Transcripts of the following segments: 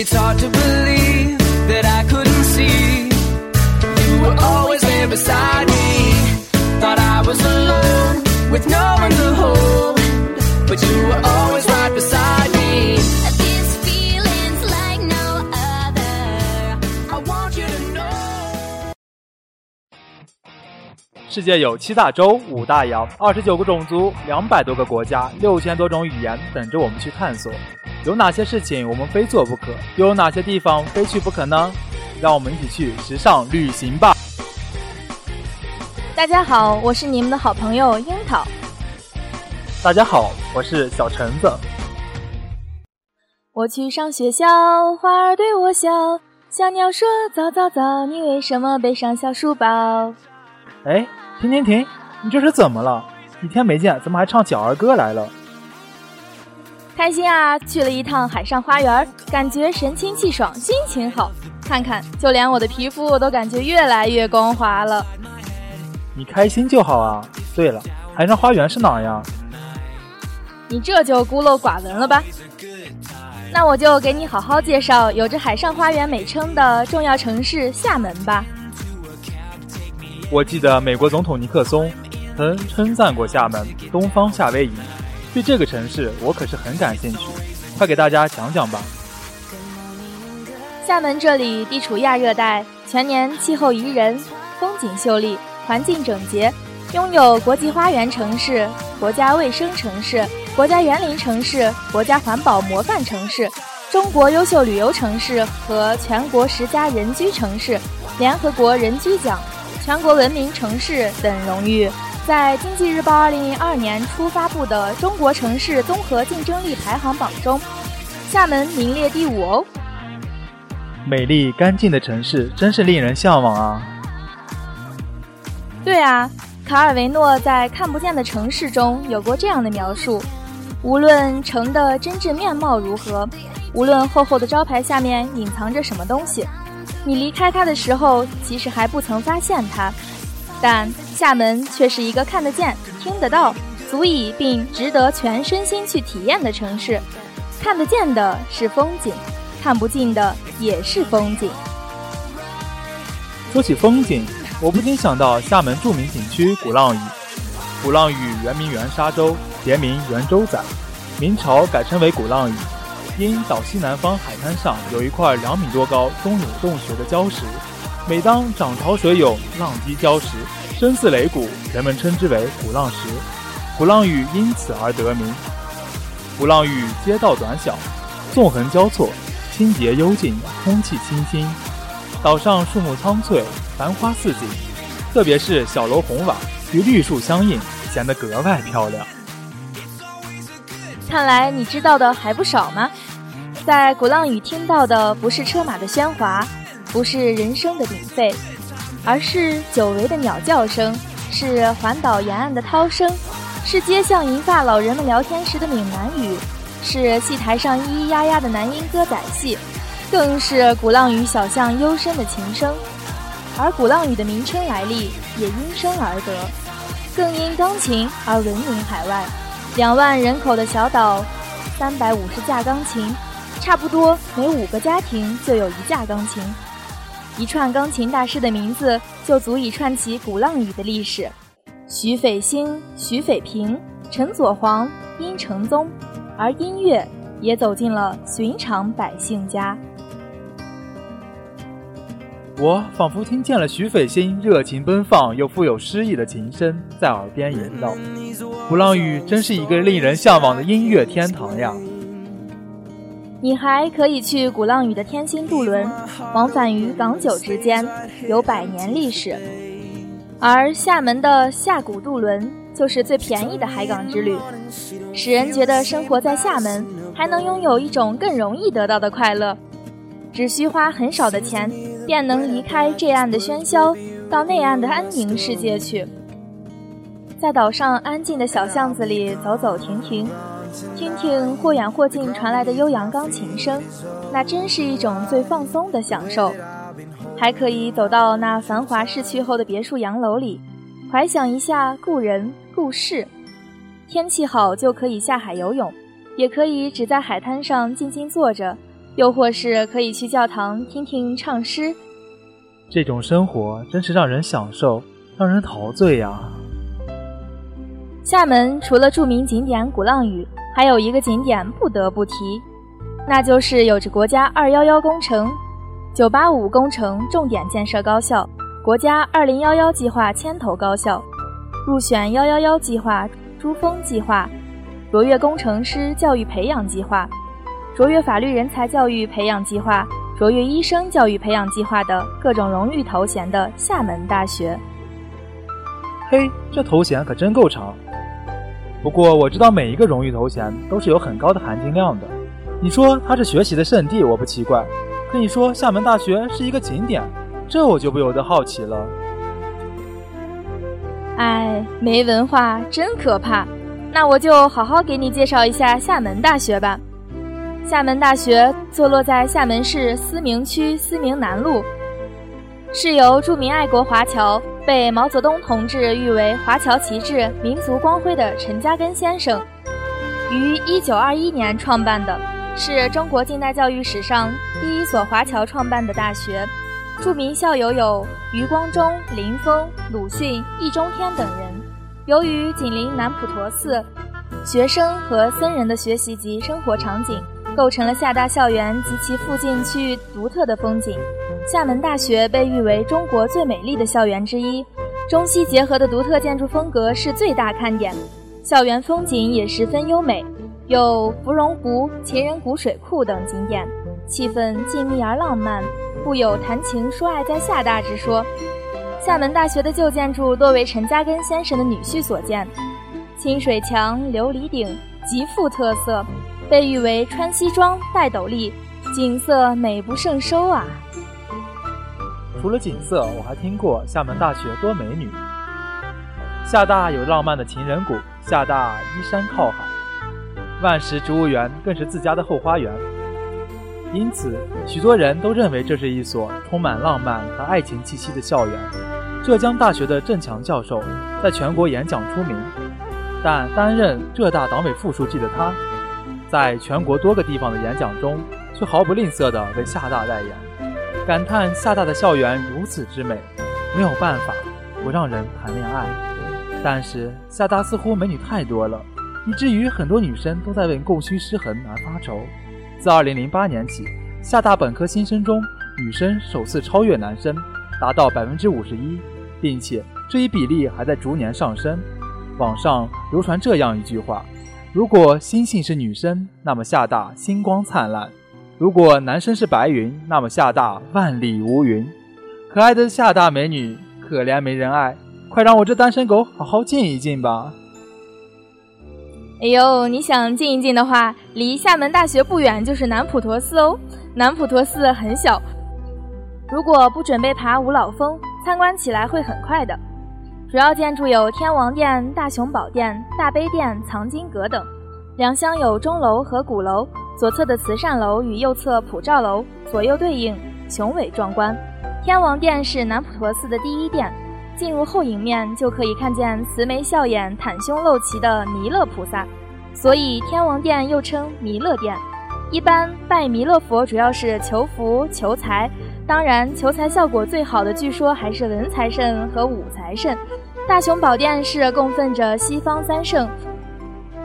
It's hard to believe 世界有七大洲、五大洋、二十九个种族、两百多个国家、六千多种语言等着我们去探索。有哪些事情我们非做不可？又有哪些地方非去不可呢？让我们一起去时尚旅行吧！大家好，我是你们的好朋友樱桃。大家好，我是小橙子。我去上学校，花儿对我笑，小鸟说早早早，你为什么背上小书包？哎，停停停！你这是怎么了？一天没见，怎么还唱小儿歌来了？开心啊！去了一趟海上花园，感觉神清气爽，心情好。看看，就连我的皮肤都感觉越来越光滑了。你开心就好啊。对了，海上花园是哪儿呀？你这就孤陋寡闻了吧？那我就给你好好介绍有着“海上花园”美称的重要城市厦门吧。我记得美国总统尼克松曾称赞过厦门“东方夏威夷”。对这个城市，我可是很感兴趣，快给大家讲讲吧。厦门这里地处亚热带，全年气候宜人，风景秀丽，环境整洁，拥有国际花园城市、国家卫生城市、国家园林城市、国家环保模范城市、中国优秀旅游城市和全国十佳人居城市、联合国人居奖、全国文明城市等荣誉。在经济日报二零零二年初发布的中国城市综合竞争力排行榜中，厦门名列第五哦。美丽干净的城市真是令人向往啊！对啊，卡尔维诺在《看不见的城市》中有过这样的描述：无论城的真正面貌如何，无论厚厚的招牌下面隐藏着什么东西，你离开它的时候，其实还不曾发现它。但厦门却是一个看得见、听得到、足以并值得全身心去体验的城市。看得见的是风景，看不见的也是风景。说起风景，我不禁想到厦门著名景区鼓浪屿。鼓浪屿原名元沙洲，别名圆洲仔，明朝改称为鼓浪屿，因岛西南方海滩上有一块两米多高、中有洞穴的礁石。每当涨潮水涌，浪击礁石，声似擂鼓，人们称之为鼓浪石。鼓浪屿因此而得名。鼓浪屿街道短小，纵横交错，清洁幽静，空气清新。岛上树木苍翠，繁花似锦，特别是小楼红瓦与绿树相映，显得格外漂亮。看来你知道的还不少吗？在鼓浪屿听到的不是车马的喧哗。不是人声的鼎沸，而是久违的鸟叫声，是环岛沿岸的涛声，是街巷银发老人们聊天时的闽南语，是戏台上咿咿呀呀的男音歌仔戏，更是鼓浪屿小巷幽深的琴声。而鼓浪屿的名称来历也因声而得，更因钢琴而闻名海外。两万人口的小岛，三百五十架钢琴，差不多每五个家庭就有一架钢琴。一串钢琴大师的名字就足以串起鼓浪屿的历史：徐斐兴、徐斐平、陈佐黄、殷承宗，而音乐也走进了寻常百姓家。我仿佛听见了徐斐欣热情奔放又富有诗意的琴声在耳边吟绕。鼓浪屿真是一个令人向往的音乐天堂呀！你还可以去鼓浪屿的天星渡轮，往返于港九之间，有百年历史。而厦门的厦鼓渡轮就是最便宜的海港之旅，使人觉得生活在厦门还能拥有一种更容易得到的快乐，只需花很少的钱，便能离开这岸的喧嚣，到那岸的安宁世界去，在岛上安静的小巷子里走走停停。听听或远或近传来的悠扬钢琴声，那真是一种最放松的享受。还可以走到那繁华逝去后的别墅洋楼里，怀想一下故人故事。天气好就可以下海游泳，也可以只在海滩上静静坐着，又或是可以去教堂听听唱诗。这种生活真是让人享受，让人陶醉呀！厦门除了著名景点鼓浪屿，还有一个景点不得不提，那就是有着国家“二幺幺”工程、“九八五”工程重点建设高校、国家“二零幺幺”计划牵头高校、入选“幺幺幺”计划、珠峰计划、卓越工程师教育培养计划。卓越法律人才教育培养计划、卓越医生教育培养计划的各种荣誉头衔的厦门大学。嘿，这头衔可真够长。不过我知道每一个荣誉头衔都是有很高的含金量的。你说它是学习的圣地，我不奇怪；可你说厦门大学是一个景点，这我就不由得好奇了。哎，没文化真可怕。那我就好好给你介绍一下厦门大学吧。厦门大学坐落在厦门市思明区思明南路，是由著名爱国华侨、被毛泽东同志誉为“华侨旗帜、民族光辉”的陈嘉庚先生于1921年创办的，是中国近代教育史上第一所华侨创办的大学。著名校友有余光中、林峰、鲁迅、易中天等人。由于紧邻南普陀寺，学生和僧人的学习及生活场景。构成了厦大校园及其附近区域独特的风景。厦门大学被誉为中国最美丽的校园之一，中西结合的独特建筑风格是最大看点。校园风景也十分优美，有芙蓉湖、情人谷水库等景点，气氛静谧而浪漫，故有谈情说爱在厦大之说。厦门大学的旧建筑多为陈嘉庚先生的女婿所建，清水墙、琉璃顶，极富特色。被誉为穿西装戴斗笠，景色美不胜收啊！除了景色，我还听过厦门大学多美女。厦大有浪漫的情人谷，厦大依山靠海，万石植物园更是自家的后花园。因此，许多人都认为这是一所充满浪漫和爱情气息的校园。浙江大学的郑强教授在全国演讲出名，但担任浙大党委副书记的他。在全国多个地方的演讲中，却毫不吝啬地为厦大代言，感叹厦大的校园如此之美，没有办法不让人谈恋爱。但是厦大似乎美女太多了，以至于很多女生都在为供需失衡而发愁。自2008年起，厦大本科新生中女生首次超越男生，达到百分之五十一，并且这一比例还在逐年上升。网上流传这样一句话。如果星星是女生，那么厦大星光灿烂；如果男生是白云，那么厦大万里无云。可爱的厦大美女，可怜没人爱，快让我这单身狗好好静一静吧！哎呦，你想静一静的话，离厦门大学不远就是南普陀寺哦。南普陀寺很小，如果不准备爬五老峰，参观起来会很快的。主要建筑有天王殿、大雄宝殿、大悲殿、藏经阁等，两厢有钟楼和鼓楼，左侧的慈善楼与右侧普照楼左右对应，雄伟壮观。天王殿是南普陀寺的第一殿，进入后迎面就可以看见慈眉笑眼、袒胸露脐的弥勒菩萨，所以天王殿又称弥勒殿。一般拜弥勒佛主要是求福求财。当然，求财效果最好的，据说还是文财神和武财神。大雄宝殿是供奉着西方三圣，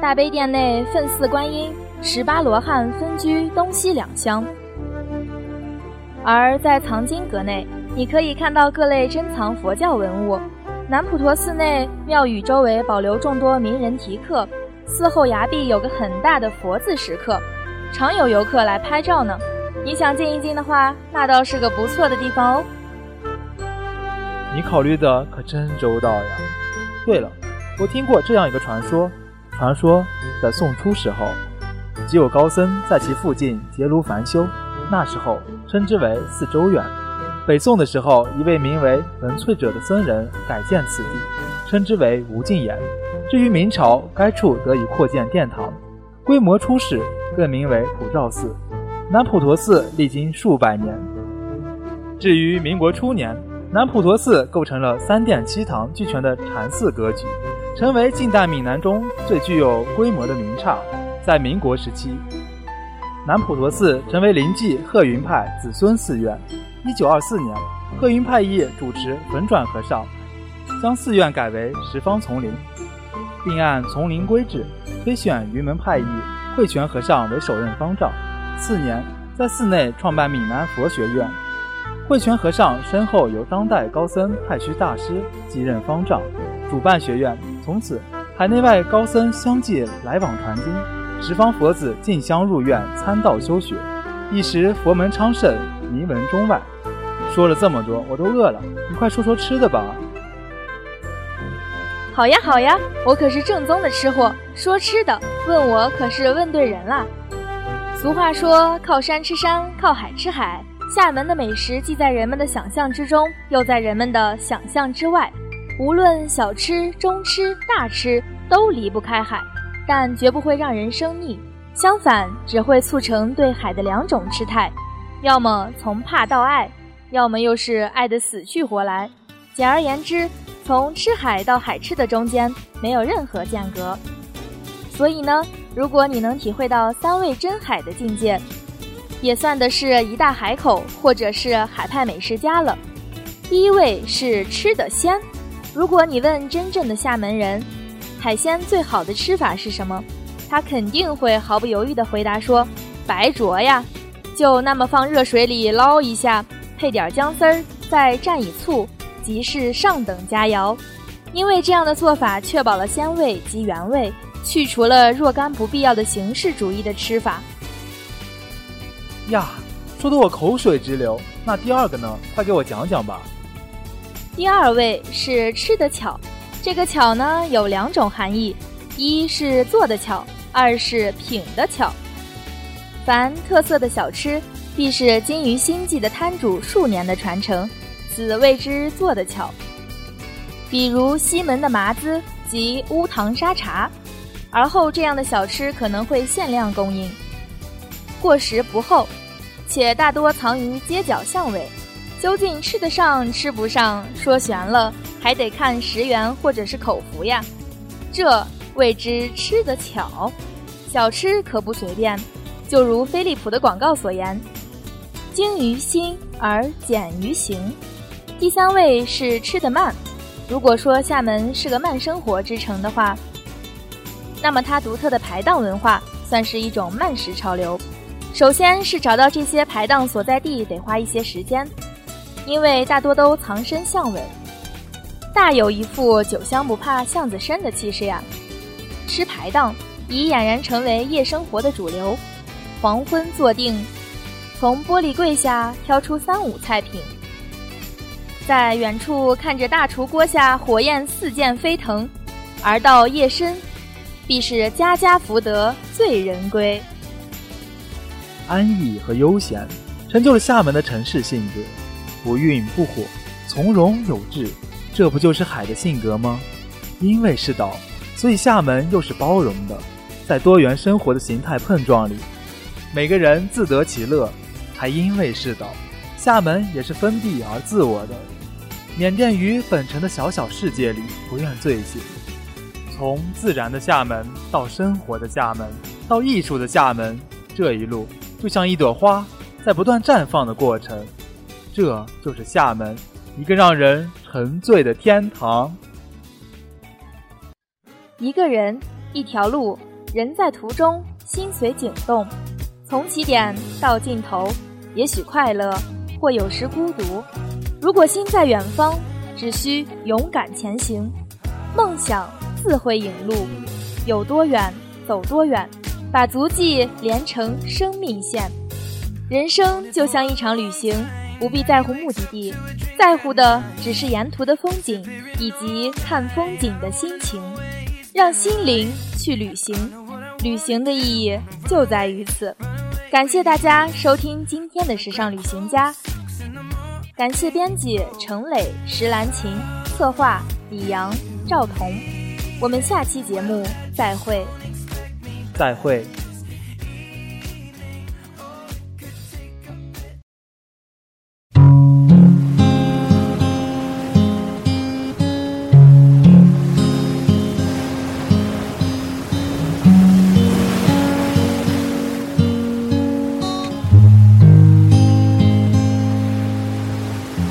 大悲殿内奉祀观音、十八罗汉分居东西两厢。而在藏经阁内，你可以看到各类珍藏佛教文物。南普陀寺内庙宇周围保留众多名人题刻，寺后崖壁有个很大的佛字石刻，常有游客来拍照呢。你想静一静的话，那倒是个不错的地方哦。你考虑的可真周到呀！对了，我听过这样一个传说：传说在宋初时候，即有高僧在其附近结庐凡修，那时候称之为四周远。北宋的时候，一位名为文萃者的僧人改建此地，称之为无尽岩。至于明朝，该处得以扩建殿堂，规模初始，更名为普照寺。南普陀寺历经数百年。至于民国初年，南普陀寺构成了三殿七堂俱全的禅寺格局，成为近代闽南中最具有规模的名刹。在民国时期，南普陀寺成为临济鹤云派子孙寺院。一九二四年，鹤云派义主持粉转和尚，将寺院改为十方丛林，并按丛林规制推选云门派义慧泉和尚为首任方丈。次年，在寺内创办闽南佛学院。慧泉和尚身后由当代高僧太虚大师继任方丈，主办学院。从此，海内外高僧相继来往传经，十方佛子竞相入院参道修学，一时佛门昌盛，名闻中外。说了这么多，我都饿了，你快说说吃的吧。好呀好呀，我可是正宗的吃货，说吃的，问我可是问对人了。俗话说，靠山吃山，靠海吃海。厦门的美食既在人们的想象之中，又在人们的想象之外。无论小吃、中吃、大吃，都离不开海，但绝不会让人生腻。相反，只会促成对海的两种吃态：要么从怕到爱，要么又是爱得死去活来。简而言之，从吃海到海吃的中间没有任何间隔。所以呢，如果你能体会到三味真海的境界，也算的是一大海口，或者是海派美食家了。第一位是吃的鲜。如果你问真正的厦门人，海鲜最好的吃法是什么，他肯定会毫不犹豫地回答说：白灼呀，就那么放热水里捞一下，配点姜丝儿，再蘸以醋，即是上等佳肴。因为这样的做法确保了鲜味及原味，去除了若干不必要的形式主义的吃法。呀，说得我口水直流。那第二个呢？快给我讲讲吧。第二位是吃得巧，这个巧呢有两种含义，一是做的巧，二是品的巧。凡特色的小吃，必是精于心计的摊主数年的传承，此谓之做的巧。比如西门的麻子及乌糖沙茶，而后这样的小吃可能会限量供应，过时不候。且大多藏于街角巷尾，究竟吃得上吃不上，说悬了还得看食缘或者是口福呀。这谓之吃得巧，小吃可不随便。就如飞利浦的广告所言：“精于心而简于行。”第三位是吃得慢。如果说厦门是个慢生活之城的话，那么它独特的排档文化算是一种慢食潮流。首先是找到这些排档所在地得花一些时间，因为大多都藏身巷尾，大有一副酒香不怕巷子深的气势呀。吃排档已俨然成为夜生活的主流。黄昏坐定，从玻璃柜下挑出三五菜品，在远处看着大厨锅下火焰四溅飞腾，而到夜深，必是家家福德醉人归。安逸和悠闲，成就了厦门的城市性格，不愠不火，从容有致，这不就是海的性格吗？因为是岛，所以厦门又是包容的，在多元生活的形态碰撞里，每个人自得其乐。还因为是岛，厦门也是封闭而自我的，缅甸于本城的小小世界里不愿醉醒。从自然的厦门到生活的厦门，到艺术的厦门，这一路。就像一朵花在不断绽放的过程，这就是厦门，一个让人沉醉的天堂。一个人，一条路，人在途中，心随景动，从起点到尽头，也许快乐，或有时孤独。如果心在远方，只需勇敢前行，梦想自会引路，有多远，走多远。把足迹连成生命线，人生就像一场旅行，不必在乎目的地，在乎的只是沿途的风景以及看风景的心情。让心灵去旅行，旅行的意义就在于此。感谢大家收听今天的时尚旅行家，感谢编辑程磊、石兰琴，策划李阳、赵彤。我们下期节目再会。再会。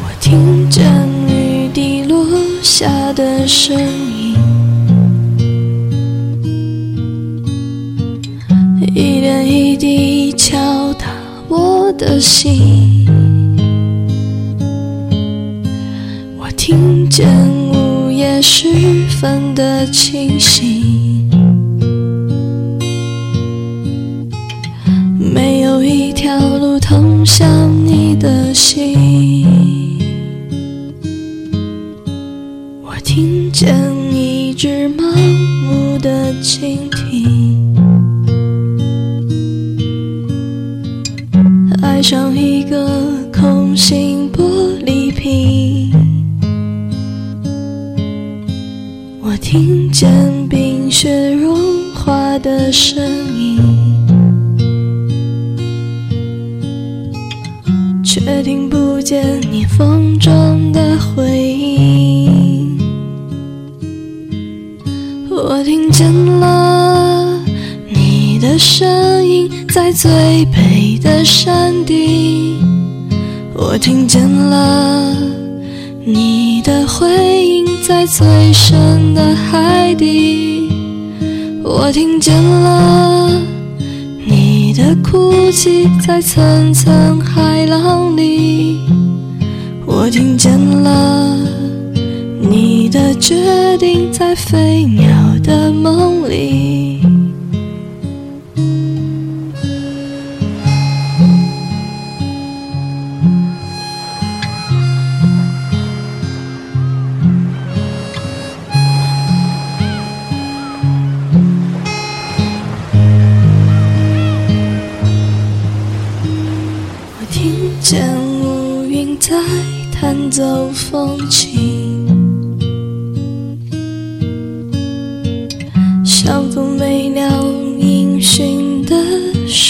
我听见雨滴落下的声音。心。我听见午夜时分的清醒，没有一条路通向你的心。我听见一只盲目的蜻爱上一个空心玻璃瓶。我听见冰雪融化的声音，却听不见你风中的回音。我听见了你的声音，在最北的山顶。我听见了你的回音，在最深的海底。我听见了你的哭泣，在层层海浪里。我听见了你的决定，在飞鸟的梦里。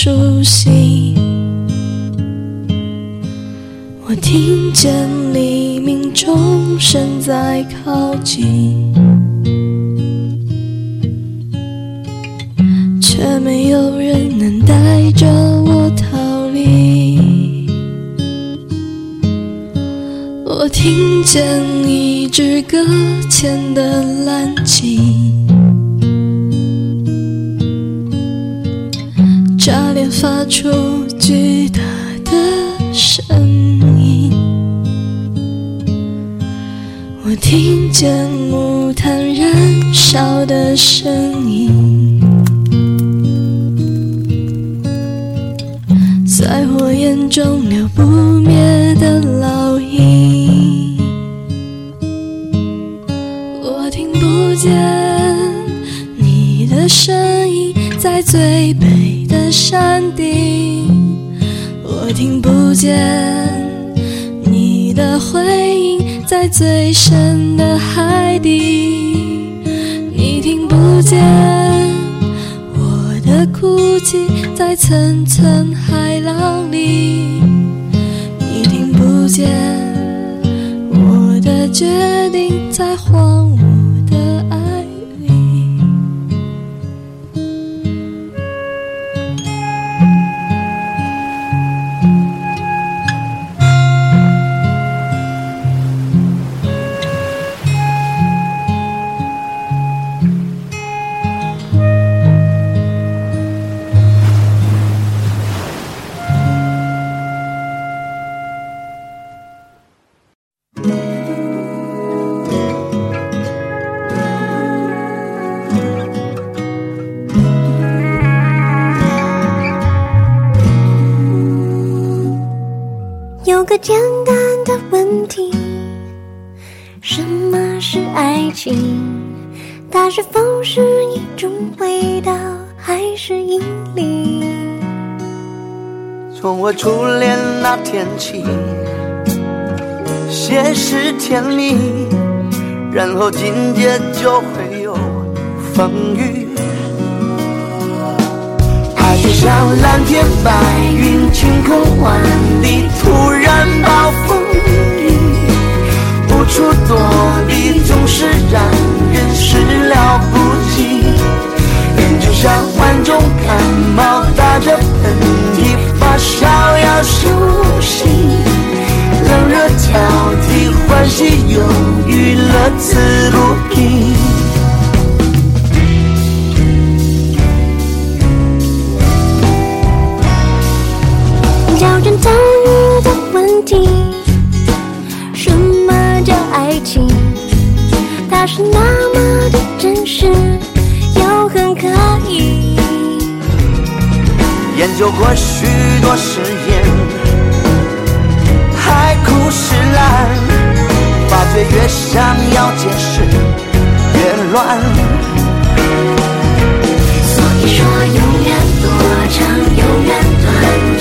熟悉。我听见黎明钟声在靠近，却没有人能带着我逃离。我听见一支搁浅的蓝发出巨大的声音。我听见木炭燃烧的声音，在火焰中留不灭的烙印。我听不见你的声音，在最北山顶。我听不见你的回音，在最深的海底。你听不见我的哭泣，在层层海浪里。你听不见我的决定，在荒什么是爱情？它是否是一种味道，还是引力？从我初恋那天起，先是甜蜜，然后紧接就会有风雨。它就像蓝天白云，晴空万里，突然暴风雨，处躲避，总是让人始料不及。人就像患重感冒，打着喷嚏，发烧要休息，冷热交替，欢喜忧郁乐此不疲那么的真实又很可疑研究过许多誓言海枯石烂发觉越想要解释越乱所以说永远多长永远短。